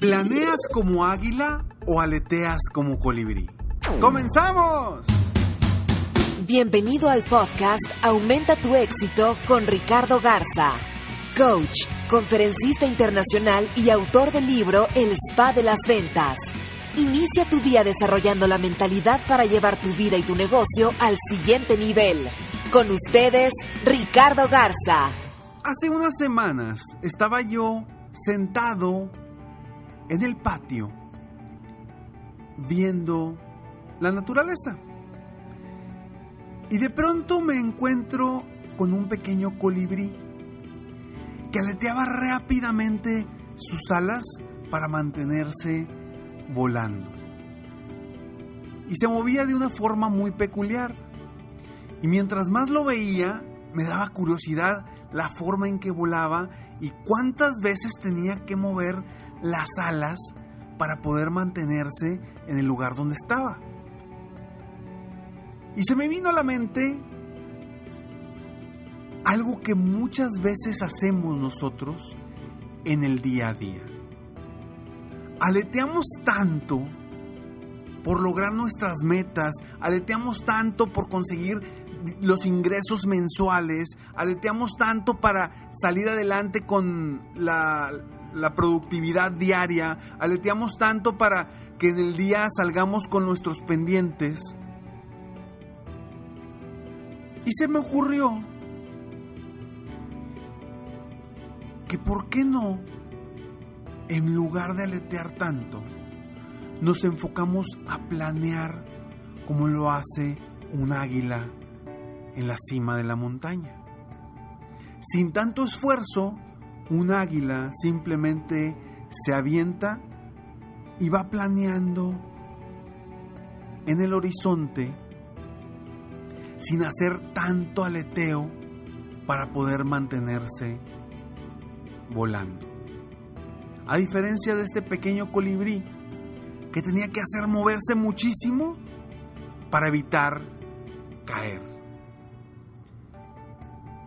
¿Planeas como águila o aleteas como colibrí? ¡Comenzamos! Bienvenido al podcast Aumenta tu éxito con Ricardo Garza, coach, conferencista internacional y autor del libro El Spa de las Ventas. Inicia tu día desarrollando la mentalidad para llevar tu vida y tu negocio al siguiente nivel. Con ustedes, Ricardo Garza. Hace unas semanas estaba yo sentado en el patio viendo la naturaleza. Y de pronto me encuentro con un pequeño colibrí que aleteaba rápidamente sus alas para mantenerse volando. Y se movía de una forma muy peculiar. Y mientras más lo veía, me daba curiosidad la forma en que volaba y cuántas veces tenía que mover las alas para poder mantenerse en el lugar donde estaba. Y se me vino a la mente algo que muchas veces hacemos nosotros en el día a día. Aleteamos tanto por lograr nuestras metas, aleteamos tanto por conseguir los ingresos mensuales, aleteamos tanto para salir adelante con la, productividad diaria, aleteamos tanto para que en el día salgamos con nuestros pendientes. Y se me ocurrió que por qué no, en lugar de aletear tanto, nos enfocamos a planear como lo hace un águila en la cima de la montaña. Sin tanto esfuerzo, un águila simplemente se avienta y va planeando en el horizonte sin hacer tanto aleteo para poder mantenerse volando. A diferencia de este pequeño colibrí que tenía que hacer moverse muchísimo para evitar caer.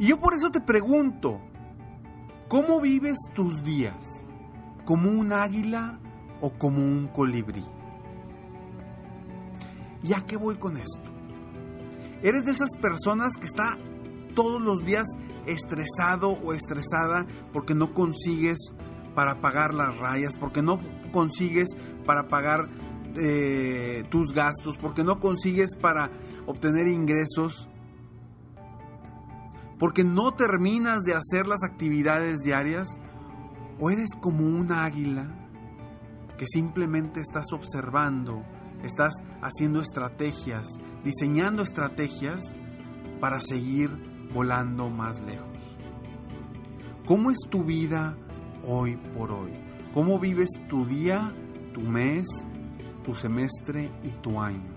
Y yo por eso te pregunto, ¿cómo vives tus días? ¿Como un águila o como un colibrí? ¿Y a qué voy con esto? ¿Eres de esas personas que está todos los días estresado o estresada porque no consigues para pagar las rayas, porque no consigues para pagar eh, tus gastos, porque no consigues para obtener ingresos, porque no terminas de hacer las actividades diarias, o eres como un águila que simplemente estás observando, estás haciendo estrategias, diseñando estrategias para seguir volando más lejos. ¿Cómo es tu vida hoy por hoy? ¿Cómo vives tu día, tu mes, tu semestre y tu año?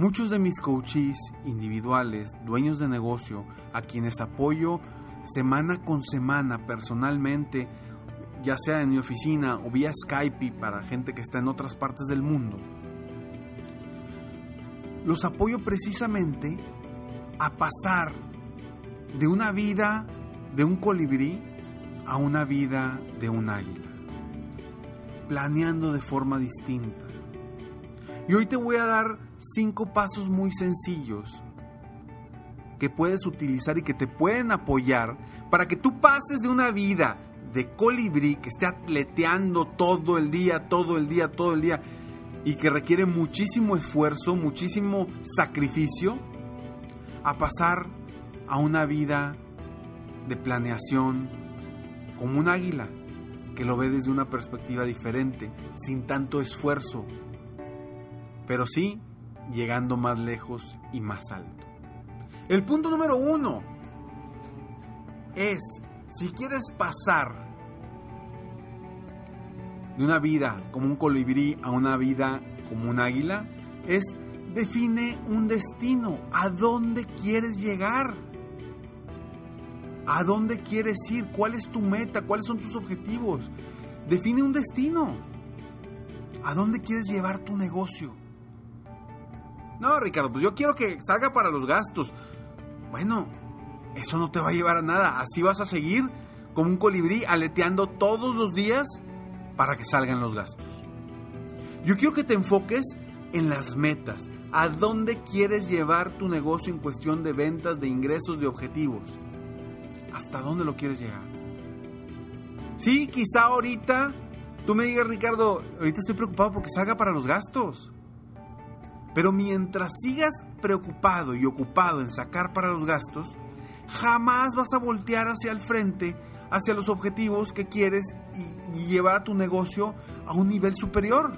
Muchos de mis coaches individuales, dueños de negocio, a quienes apoyo semana con semana personalmente, ya sea en mi oficina o vía Skype para gente que está en otras partes del mundo, los apoyo precisamente a pasar de una vida de un colibrí a una vida de un águila, planeando de forma distinta. Y hoy te voy a dar cinco pasos muy sencillos que puedes utilizar y que te pueden apoyar para que tú pases de una vida de colibrí que esté atleteando todo el día, todo el día, todo el día y que requiere muchísimo esfuerzo, muchísimo sacrificio, a pasar a una vida de planeación como un águila que lo ve desde una perspectiva diferente, sin tanto esfuerzo, pero sí llegando más lejos y más alto. El punto número uno es, si quieres pasar de una vida como un colibrí a una vida como un águila, es define un destino, a dónde quieres llegar, a dónde quieres ir, cuál es tu meta, cuáles son tus objetivos. Define un destino, a dónde quieres llevar tu negocio. No, Ricardo, pues yo quiero que salga para los gastos. Bueno, eso no te va a llevar a nada. Así vas a seguir como un colibrí aleteando todos los días para que salgan los gastos. Yo quiero que te enfoques en las metas. ¿A dónde quieres llevar tu negocio en cuestión de ventas, de ingresos, de objetivos? ¿Hasta dónde lo quieres llegar? Sí, quizá ahorita tú me digas, Ricardo, ahorita estoy preocupado porque salga para los gastos. Pero mientras sigas preocupado y ocupado en sacar para los gastos, jamás vas a voltear hacia el frente, hacia los objetivos que quieres y, llevar a tu negocio a un nivel superior,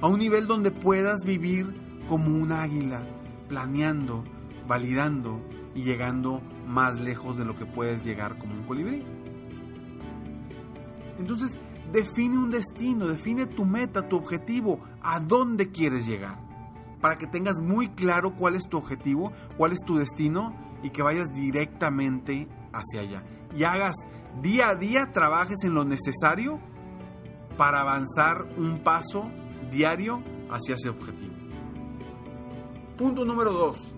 a un nivel donde puedas vivir como un águila, planeando, validando y llegando más lejos de lo que puedes llegar como un colibrí. Entonces, define un destino, define tu meta, tu objetivo, a dónde quieres llegar para que tengas muy claro cuál es tu objetivo, cuál es tu destino y que vayas directamente hacia allá. Y hagas día a día, trabajes en lo necesario para avanzar un paso diario hacia ese objetivo. Punto número dos.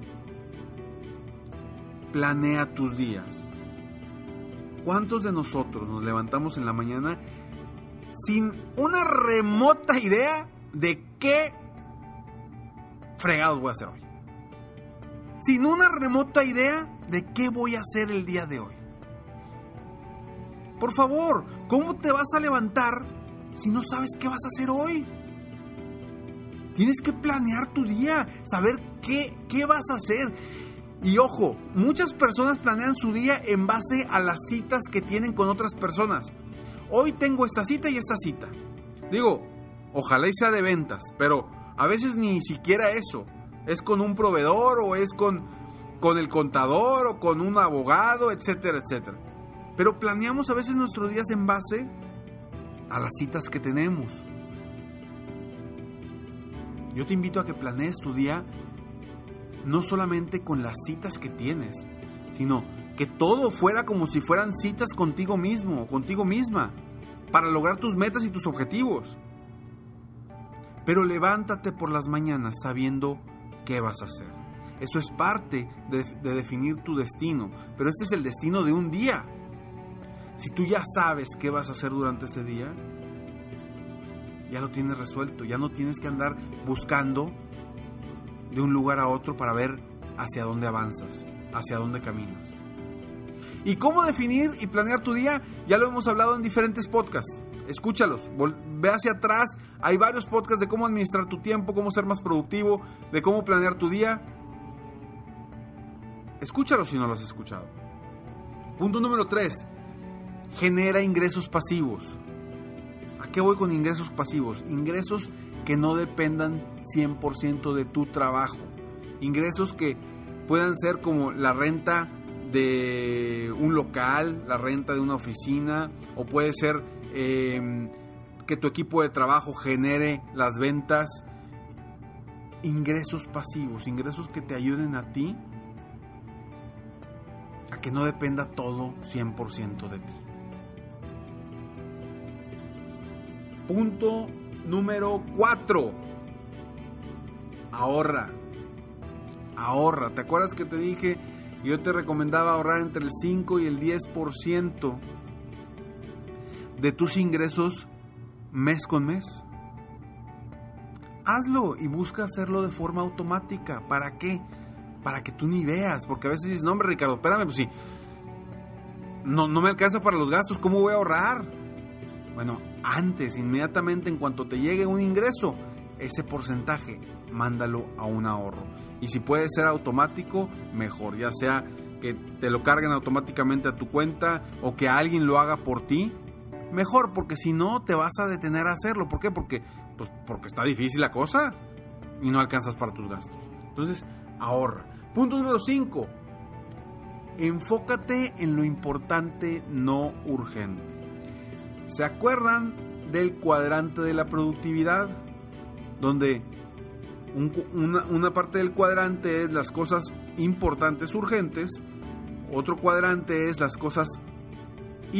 Planea tus días. ¿Cuántos de nosotros nos levantamos en la mañana sin una remota idea de qué fregados voy a hacer hoy. Sin una remota idea de qué voy a hacer el día de hoy. Por favor, ¿cómo te vas a levantar si no sabes qué vas a hacer hoy? Tienes que planear tu día, saber qué, qué vas a hacer. Y ojo, muchas personas planean su día en base a las citas que tienen con otras personas. Hoy tengo esta cita y esta cita. Digo, ojalá y sea de ventas, pero a veces ni siquiera eso. Es con un proveedor o es con, con el contador o con un abogado, etcétera, etcétera. Pero planeamos a veces nuestros días en base a las citas que tenemos. Yo te invito a que planees tu día no solamente con las citas que tienes, sino que todo fuera como si fueran citas contigo mismo o contigo misma para lograr tus metas y tus objetivos. Pero levántate por las mañanas sabiendo qué vas a hacer. Eso es parte de, definir tu destino, pero este es el destino de un día. Si tú ya sabes qué vas a hacer durante ese día, ya lo tienes resuelto, ya no tienes que andar buscando de un lugar a otro para ver hacia dónde avanzas, hacia dónde caminas. ¿Y cómo definir y planear tu día? Ya lo hemos hablado en diferentes podcasts escúchalos, ve hacia atrás, hay varios podcasts de cómo administrar tu tiempo, cómo ser más productivo, de cómo planear tu día. Escúchalos si no los has escuchado. Punto número 3. Genera ingresos pasivos. ¿A qué voy con ingresos pasivos? Ingresos que no dependan 100% de tu trabajo. Ingresos que puedan ser como la renta de un local, la renta de una oficina, o puede ser Em, que tu equipo de trabajo genere las ventas, ingresos pasivos, ingresos que te ayuden a ti a que no dependa todo 100% de ti. Punto número 4. Ahorra. Ahorra. ¿Te acuerdas que te dije? Yo te recomendaba ahorrar entre el 5 y el 10% de tus ingresos mes con mes. Hazlo y busca hacerlo de forma automática. ¿Para qué? Para que tú ni veas. Porque a veces dices, no, hombre, Ricardo, espérame, pues sí. no, no me alcanza para los gastos, ¿cómo voy a ahorrar? Bueno, antes, inmediatamente en cuanto te llegue un ingreso, ese porcentaje, mándalo a un ahorro. Y si puede ser automático, mejor, ya sea que te lo carguen automáticamente a tu cuenta o que alguien lo haga por ti, mejor, porque si no te vas a detener a hacerlo. ¿Por qué? Porque, pues, porque está difícil la cosa y no alcanzas para tus gastos. Entonces, ahorra. Punto número 5. Enfócate en lo importante, no urgente. ¿Se acuerdan del cuadrante de la productividad? Donde una, una, parte del cuadrante es las cosas importantes urgentes, otro cuadrante es las cosas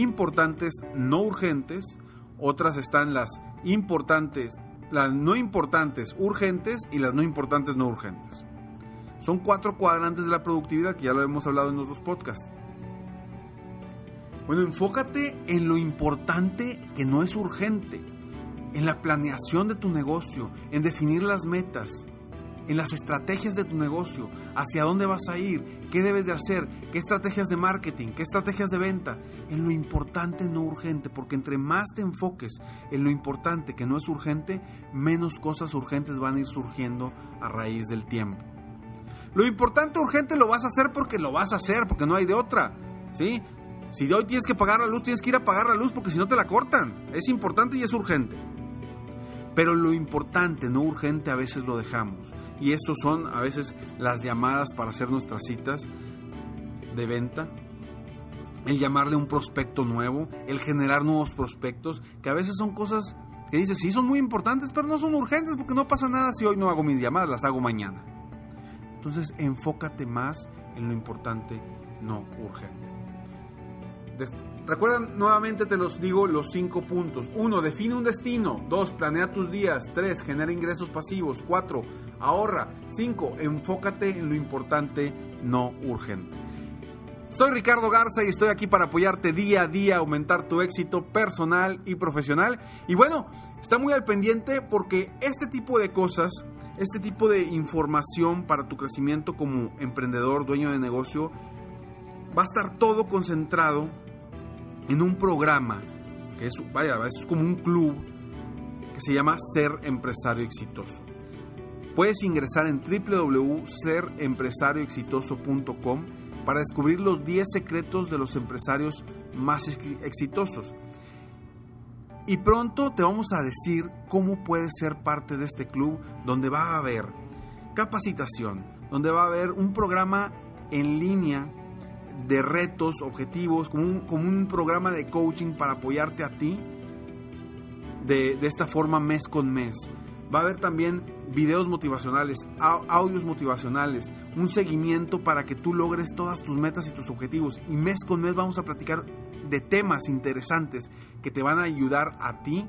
importantes no urgentes, otras están las importantes, las no importantes urgentes y las no importantes no urgentes. Son cuatro cuadrantes de la productividad que ya lo hemos hablado en otros podcasts. Bueno, enfócate en lo importante que no es urgente, en la planeación de tu negocio, en definir las metas, en las estrategias de tu negocio, hacia dónde vas a ir, qué debes de hacer, qué estrategias de marketing, qué estrategias de venta, en lo importante no urgente, porque entre más te enfoques en lo importante que no es urgente, menos cosas urgentes van a ir surgiendo a raíz del tiempo. Lo importante urgente lo vas a hacer porque lo vas a hacer, porque no hay de otra, ¿sí? Si de hoy tienes que pagar la luz, tienes que ir a pagar la luz porque si no te la cortan. Es importante y es urgente. Pero lo importante, no urgente, a veces lo dejamos. Y eso son a veces las llamadas para hacer nuestras citas de venta, el llamarle un prospecto nuevo, el generar nuevos prospectos, que a veces son cosas que dices, sí son muy importantes, pero no son urgentes porque no pasa nada si hoy no hago mis llamadas, las hago mañana. Entonces enfócate más en lo importante, no urgente. Recuerdan, nuevamente te los digo los cinco puntos. Uno, define un destino. Dos, planea tus días. Tres, genera ingresos pasivos. Cuatro, ahorra. Cinco, enfócate en lo importante, no urgente. Soy Ricardo Garza y estoy aquí para apoyarte día a día, aumentar tu éxito personal y profesional. Y bueno, está muy al pendiente porque este tipo de cosas, este tipo de información para tu crecimiento como emprendedor, dueño de negocio, va a estar todo concentrado en un programa que es, vaya, es como un club que se llama Ser Empresario Exitoso. Puedes ingresar en www.serempresarioexitoso.com para descubrir los 10 secretos de los empresarios más exitosos. Y pronto te vamos a decir cómo puedes ser parte de este club donde va a haber capacitación, donde va a haber un programa en línea de retos, objetivos, como un, como un programa de coaching para apoyarte a ti de, de esta forma mes con mes. Va a haber también videos motivacionales, audios motivacionales, un seguimiento para que tú logres todas tus metas y tus objetivos. Y mes con mes vamos a platicar de temas interesantes que te van a ayudar a ti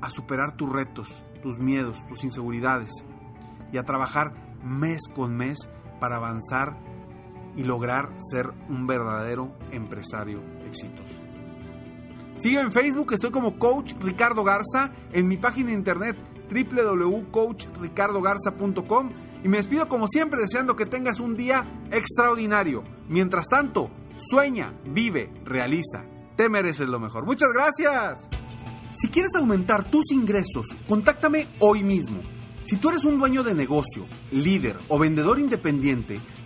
a superar tus retos, tus miedos, tus inseguridades y a trabajar mes con mes para avanzar y lograr ser un verdadero empresario exitoso. Sígueme en Facebook, estoy como Coach Ricardo Garza, en mi página de internet www.coachricardogarza.com y me despido como siempre deseando que tengas un día extraordinario. Mientras tanto, sueña, vive, realiza. Te mereces lo mejor. Muchas gracias. Si quieres aumentar tus ingresos, contáctame hoy mismo. Si tú eres un dueño de negocio, líder o vendedor independiente,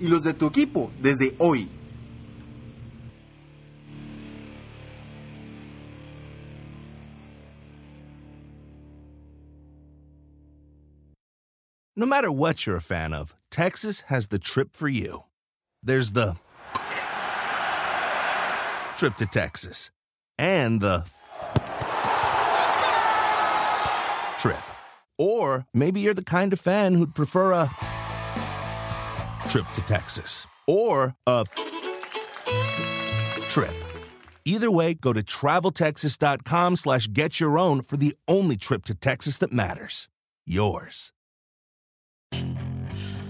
y los de tu equipo desde hoy. No matter what you're a fan of, Texas has the trip for you. There's the trip to Texas and the trip. Or maybe you're the kind of fan who'd prefer a trip to Texas or a trip. Either way, go to traveltexas.com slash get your own for the only trip to Texas that matters. Yours.